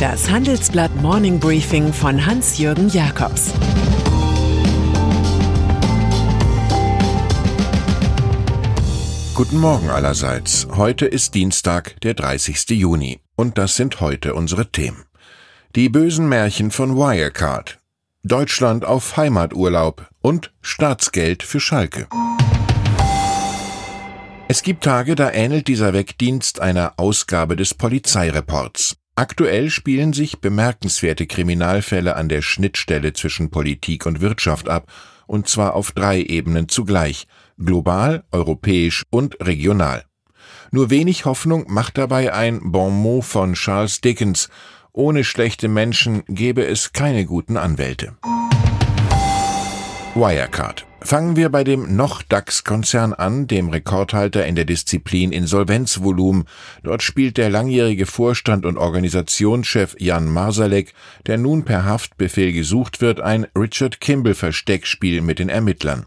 Das Handelsblatt Morning Briefing von Hans-Jürgen Jakobs Guten Morgen allerseits. Heute ist Dienstag, der 30. Juni. Und das sind heute unsere Themen. Die bösen Märchen von Wirecard. Deutschland auf Heimaturlaub und Staatsgeld für Schalke. Es gibt Tage, da ähnelt dieser Wegdienst einer Ausgabe des Polizeireports. Aktuell spielen sich bemerkenswerte Kriminalfälle an der Schnittstelle zwischen Politik und Wirtschaft ab, und zwar auf drei Ebenen zugleich global, europäisch und regional. Nur wenig Hoffnung macht dabei ein Bon mot von Charles Dickens Ohne schlechte Menschen gäbe es keine guten Anwälte. Wirecard Fangen wir bei dem noch DAX-Konzern an, dem Rekordhalter in der Disziplin Insolvenzvolumen. Dort spielt der langjährige Vorstand und Organisationschef Jan Marsalek, der nun per Haftbefehl gesucht wird, ein Richard Kimball-Versteckspiel mit den Ermittlern.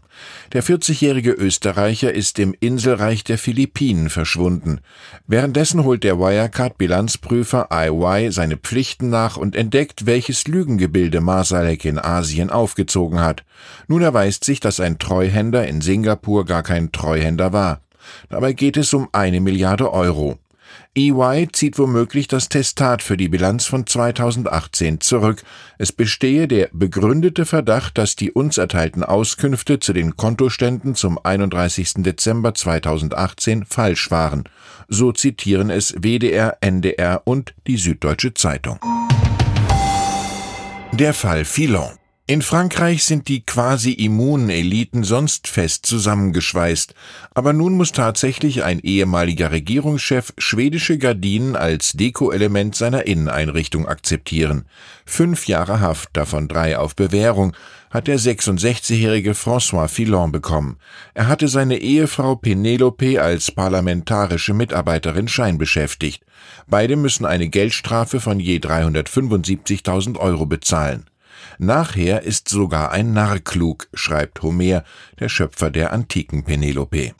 Der 40-jährige Österreicher ist im Inselreich der Philippinen verschwunden. Währenddessen holt der Wirecard-Bilanzprüfer IY seine Pflichten nach und entdeckt, welches Lügengebilde Marsalek in Asien aufgezogen hat. Nun erweist sich, dass ein ein Treuhänder in Singapur gar kein Treuhänder war. Dabei geht es um eine Milliarde Euro. EY zieht womöglich das Testat für die Bilanz von 2018 zurück. Es bestehe der begründete Verdacht, dass die uns erteilten Auskünfte zu den Kontoständen zum 31. Dezember 2018 falsch waren. So zitieren es WDR, NDR und die Süddeutsche Zeitung. Der Fall Filon. In Frankreich sind die quasi immunen Eliten sonst fest zusammengeschweißt, aber nun muss tatsächlich ein ehemaliger Regierungschef schwedische Gardinen als Dekoelement seiner Inneneinrichtung akzeptieren. Fünf Jahre Haft, davon drei auf Bewährung, hat der 66-jährige François Fillon bekommen. Er hatte seine Ehefrau Penelope als parlamentarische Mitarbeiterin scheinbeschäftigt. Beide müssen eine Geldstrafe von je 375.000 Euro bezahlen. Nachher ist sogar ein Narr klug, schreibt Homer, der Schöpfer der antiken Penelope.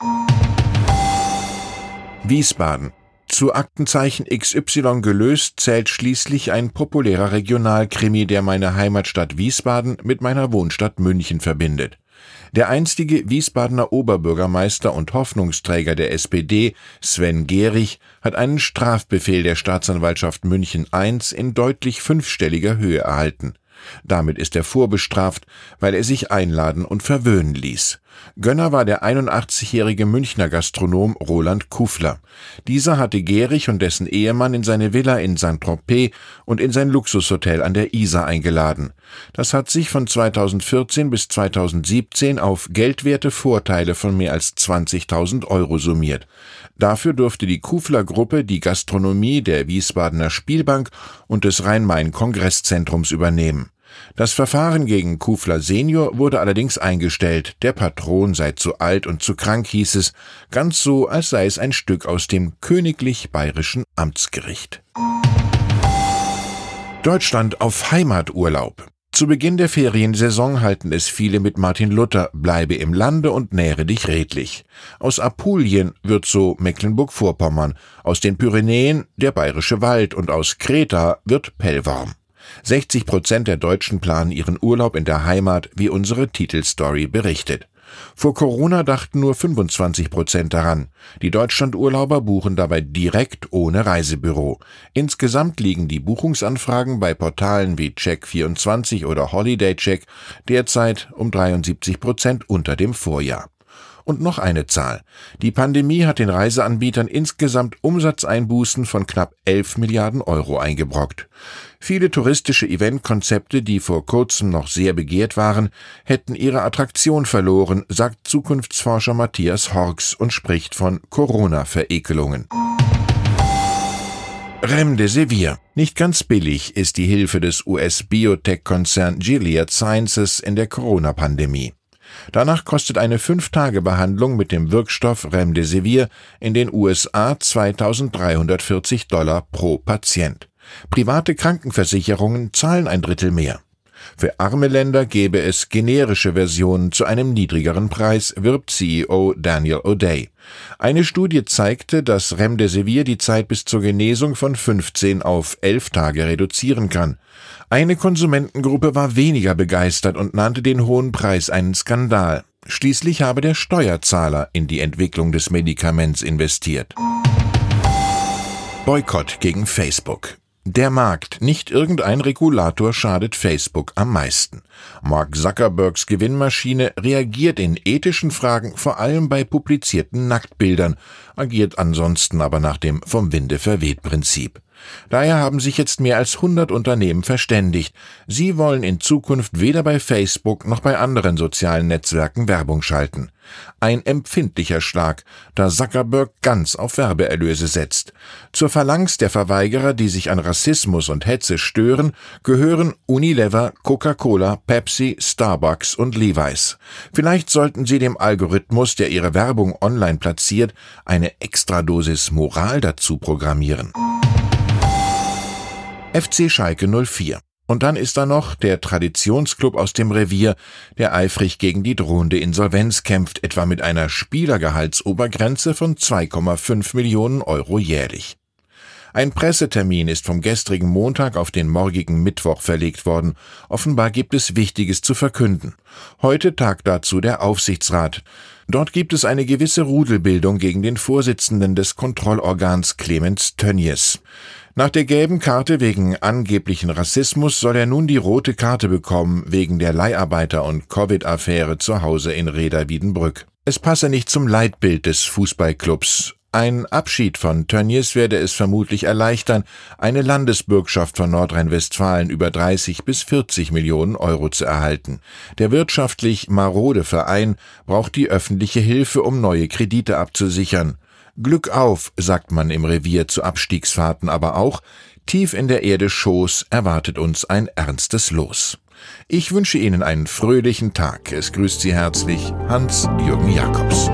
Wiesbaden. Zu Aktenzeichen XY gelöst zählt schließlich ein populärer Regionalkrimi, der meine Heimatstadt Wiesbaden mit meiner Wohnstadt München verbindet. Der einstige Wiesbadener Oberbürgermeister und Hoffnungsträger der SPD, Sven Gehrig, hat einen Strafbefehl der Staatsanwaltschaft München I in deutlich fünfstelliger Höhe erhalten. Damit ist er vorbestraft, weil er sich einladen und verwöhnen ließ. Gönner war der 81-jährige Münchner Gastronom Roland Kufler. Dieser hatte Gehrig und dessen Ehemann in seine Villa in Saint-Tropez und in sein Luxushotel an der Isar eingeladen. Das hat sich von 2014 bis 2017 auf geldwerte Vorteile von mehr als 20.000 Euro summiert. Dafür durfte die Kufler-Gruppe die Gastronomie der Wiesbadener Spielbank und des Rhein-Main-Kongresszentrums übernehmen. Das Verfahren gegen Kufler Senior wurde allerdings eingestellt, der Patron sei zu alt und zu krank, hieß es, ganz so, als sei es ein Stück aus dem königlich bayerischen Amtsgericht. Deutschland auf Heimaturlaub. Zu Beginn der Feriensaison halten es viele mit Martin Luther, bleibe im Lande und nähre dich redlich. Aus Apulien wird so Mecklenburg-Vorpommern, aus den Pyrenäen der bayerische Wald und aus Kreta wird Pellworm. 60 Prozent der Deutschen planen ihren Urlaub in der Heimat, wie unsere Titelstory berichtet. Vor Corona dachten nur 25 Prozent daran. Die Deutschlandurlauber buchen dabei direkt ohne Reisebüro. Insgesamt liegen die Buchungsanfragen bei Portalen wie Check24 oder HolidayCheck derzeit um 73 Prozent unter dem Vorjahr. Und noch eine Zahl. Die Pandemie hat den Reiseanbietern insgesamt Umsatzeinbußen von knapp 11 Milliarden Euro eingebrockt. Viele touristische Eventkonzepte, die vor kurzem noch sehr begehrt waren, hätten ihre Attraktion verloren, sagt Zukunftsforscher Matthias Horks und spricht von Corona-Verekelungen. Remdesivir. Nicht ganz billig ist die Hilfe des US-Biotech-Konzern Gilead Sciences in der Corona-Pandemie. Danach kostet eine 5-Tage-Behandlung mit dem Wirkstoff Remdesivir in den USA 2340 Dollar pro Patient. Private Krankenversicherungen zahlen ein Drittel mehr. Für arme Länder gäbe es generische Versionen zu einem niedrigeren Preis, wirbt CEO Daniel O'Day. Eine Studie zeigte, dass Remdesivir die Zeit bis zur Genesung von 15 auf 11 Tage reduzieren kann. Eine Konsumentengruppe war weniger begeistert und nannte den hohen Preis einen Skandal. Schließlich habe der Steuerzahler in die Entwicklung des Medikaments investiert. Boykott gegen Facebook. Der Markt, nicht irgendein Regulator schadet Facebook am meisten. Mark Zuckerbergs Gewinnmaschine reagiert in ethischen Fragen vor allem bei publizierten Nacktbildern, agiert ansonsten aber nach dem vom Winde verweht Prinzip. Daher haben sich jetzt mehr als 100 Unternehmen verständigt. Sie wollen in Zukunft weder bei Facebook noch bei anderen sozialen Netzwerken Werbung schalten. Ein empfindlicher Schlag, da Zuckerberg ganz auf Werbeerlöse setzt. Zur Phalanx der Verweigerer, die sich an Rassismus und Hetze stören, gehören Unilever, Coca-Cola, Pepsi, Starbucks und Levi's. Vielleicht sollten sie dem Algorithmus, der ihre Werbung online platziert, eine Extradosis Moral dazu programmieren. FC Schalke 04. Und dann ist da noch der Traditionsklub aus dem Revier, der eifrig gegen die drohende Insolvenz kämpft, etwa mit einer Spielergehaltsobergrenze von 2,5 Millionen Euro jährlich. Ein Pressetermin ist vom gestrigen Montag auf den morgigen Mittwoch verlegt worden. Offenbar gibt es Wichtiges zu verkünden. Heute tagt dazu der Aufsichtsrat. Dort gibt es eine gewisse Rudelbildung gegen den Vorsitzenden des Kontrollorgans Clemens Tönnies. Nach der gelben Karte wegen angeblichen Rassismus soll er nun die rote Karte bekommen wegen der Leiharbeiter- und Covid-Affäre zu Hause in Reda Wiedenbrück. Es passe nicht zum Leitbild des Fußballclubs. Ein Abschied von Tönnies werde es vermutlich erleichtern, eine Landesbürgschaft von Nordrhein-Westfalen über 30 bis 40 Millionen Euro zu erhalten. Der wirtschaftlich marode Verein braucht die öffentliche Hilfe, um neue Kredite abzusichern. Glück auf, sagt man im Revier zu Abstiegsfahrten aber auch, tief in der Erde Schoß erwartet uns ein ernstes Los. Ich wünsche Ihnen einen fröhlichen Tag. Es grüßt Sie herzlich Hans-Jürgen Jakobs.